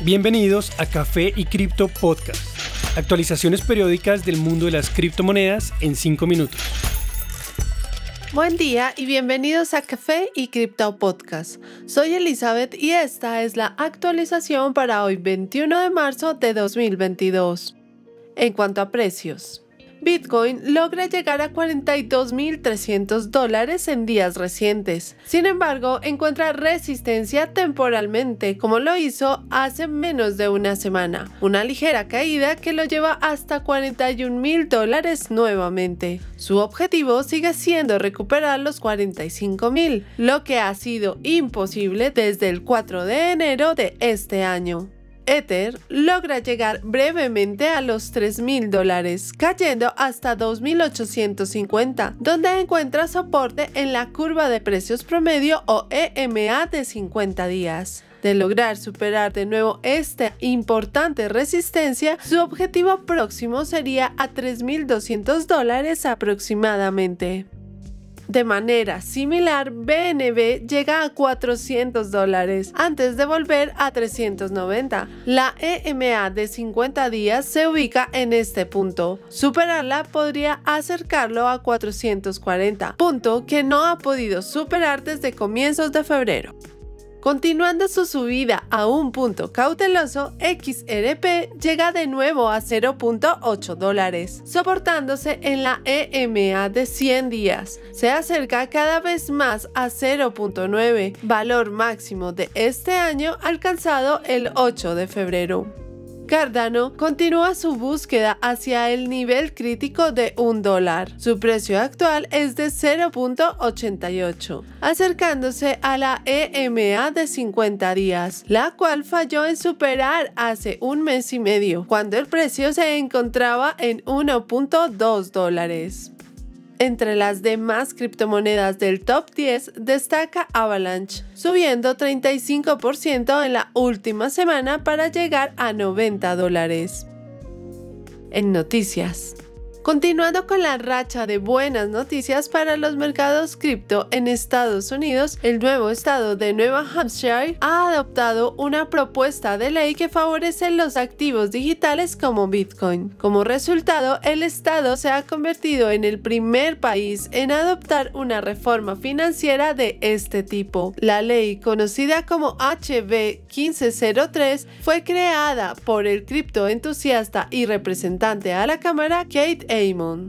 Bienvenidos a Café y Cripto Podcast. Actualizaciones periódicas del mundo de las criptomonedas en 5 minutos. Buen día y bienvenidos a Café y Cripto Podcast. Soy Elizabeth y esta es la actualización para hoy 21 de marzo de 2022. En cuanto a precios, Bitcoin logra llegar a 42.300 dólares en días recientes. Sin embargo, encuentra resistencia temporalmente, como lo hizo hace menos de una semana. Una ligera caída que lo lleva hasta 41.000 dólares nuevamente. Su objetivo sigue siendo recuperar los 45.000, lo que ha sido imposible desde el 4 de enero de este año. Ether logra llegar brevemente a los 3.000 dólares, cayendo hasta 2.850, donde encuentra soporte en la curva de precios promedio o EMA de 50 días. De lograr superar de nuevo esta importante resistencia, su objetivo próximo sería a 3.200 dólares aproximadamente. De manera similar, BNB llega a 400 dólares antes de volver a 390. La EMA de 50 días se ubica en este punto. Superarla podría acercarlo a 440, punto que no ha podido superar desde comienzos de febrero. Continuando su subida a un punto cauteloso, XRP llega de nuevo a 0.8 dólares, soportándose en la EMA de 100 días. Se acerca cada vez más a 0.9, valor máximo de este año alcanzado el 8 de febrero. Cardano continúa su búsqueda hacia el nivel crítico de un dólar. Su precio actual es de 0.88, acercándose a la EMA de 50 días, la cual falló en superar hace un mes y medio, cuando el precio se encontraba en 1.2 dólares. Entre las demás criptomonedas del top 10 destaca Avalanche, subiendo 35% en la última semana para llegar a 90 dólares. En noticias. Continuando con la racha de buenas noticias para los mercados cripto en Estados Unidos, el nuevo estado de Nueva Hampshire ha adoptado una propuesta de ley que favorece los activos digitales como Bitcoin. Como resultado, el estado se ha convertido en el primer país en adoptar una reforma financiera de este tipo. La ley, conocida como HB 1503, fue creada por el criptoentusiasta y representante a la Cámara Kate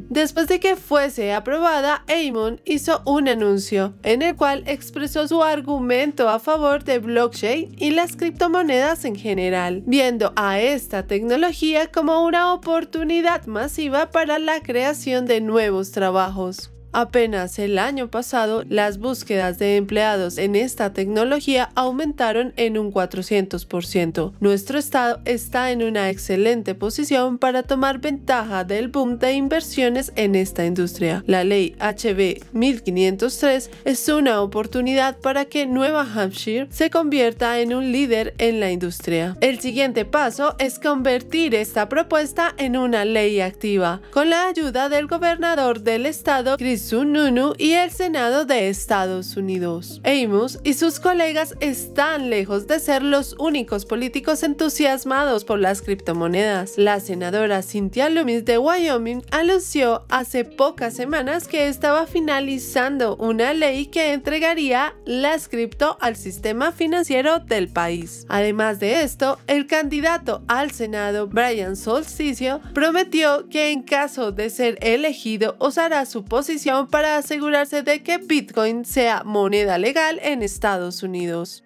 Después de que fuese aprobada, Amon hizo un anuncio en el cual expresó su argumento a favor de blockchain y las criptomonedas en general, viendo a esta tecnología como una oportunidad masiva para la creación de nuevos trabajos. Apenas el año pasado, las búsquedas de empleados en esta tecnología aumentaron en un 400%. Nuestro estado está en una excelente posición para tomar ventaja del boom de inversiones en esta industria. La ley HB 1503 es una oportunidad para que Nueva Hampshire se convierta en un líder en la industria. El siguiente paso es convertir esta propuesta en una ley activa, con la ayuda del gobernador del estado, Chris Nunu y el Senado de Estados Unidos. Amos y sus colegas están lejos de ser los únicos políticos entusiasmados por las criptomonedas. La senadora Cynthia Loomis de Wyoming anunció hace pocas semanas que estaba finalizando una ley que entregaría las cripto al sistema financiero del país. Además de esto, el candidato al Senado, Brian Solsticio, prometió que en caso de ser elegido usará su posición para asegurarse de que Bitcoin sea moneda legal en Estados Unidos.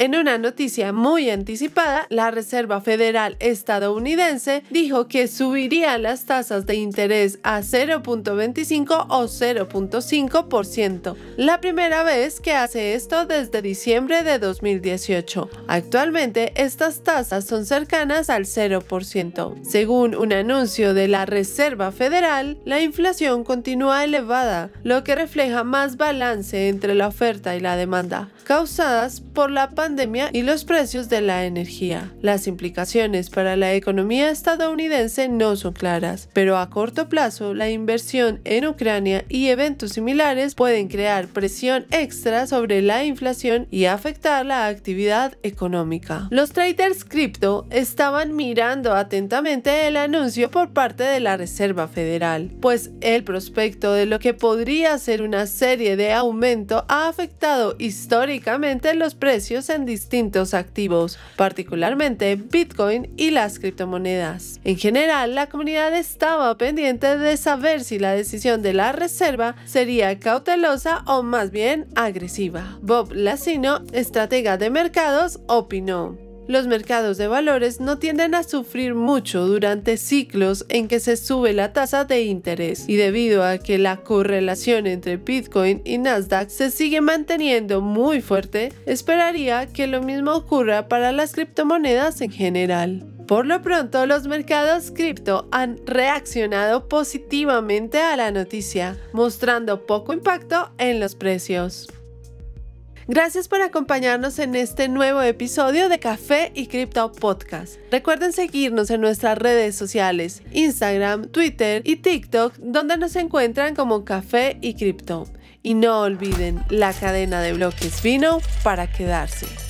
En una noticia muy anticipada, la Reserva Federal estadounidense dijo que subiría las tasas de interés a 0.25 o 0.5%, la primera vez que hace esto desde diciembre de 2018. Actualmente, estas tasas son cercanas al 0%. Según un anuncio de la Reserva Federal, la inflación continúa elevada, lo que refleja más balance entre la oferta y la demanda, causadas por la pandemia pandemia y los precios de la energía. Las implicaciones para la economía estadounidense no son claras, pero a corto plazo la inversión en Ucrania y eventos similares pueden crear presión extra sobre la inflación y afectar la actividad económica. Los traders cripto estaban mirando atentamente el anuncio por parte de la Reserva Federal, pues el prospecto de lo que podría ser una serie de aumento ha afectado históricamente los precios distintos activos, particularmente Bitcoin y las criptomonedas. En general, la comunidad estaba pendiente de saber si la decisión de la Reserva sería cautelosa o más bien agresiva. Bob Lacino, estratega de mercados, opinó. Los mercados de valores no tienden a sufrir mucho durante ciclos en que se sube la tasa de interés y debido a que la correlación entre Bitcoin y Nasdaq se sigue manteniendo muy fuerte, esperaría que lo mismo ocurra para las criptomonedas en general. Por lo pronto, los mercados cripto han reaccionado positivamente a la noticia, mostrando poco impacto en los precios. Gracias por acompañarnos en este nuevo episodio de Café y Cripto Podcast. Recuerden seguirnos en nuestras redes sociales, Instagram, Twitter y TikTok, donde nos encuentran como Café y Cripto. Y no olviden, la cadena de bloques vino para quedarse.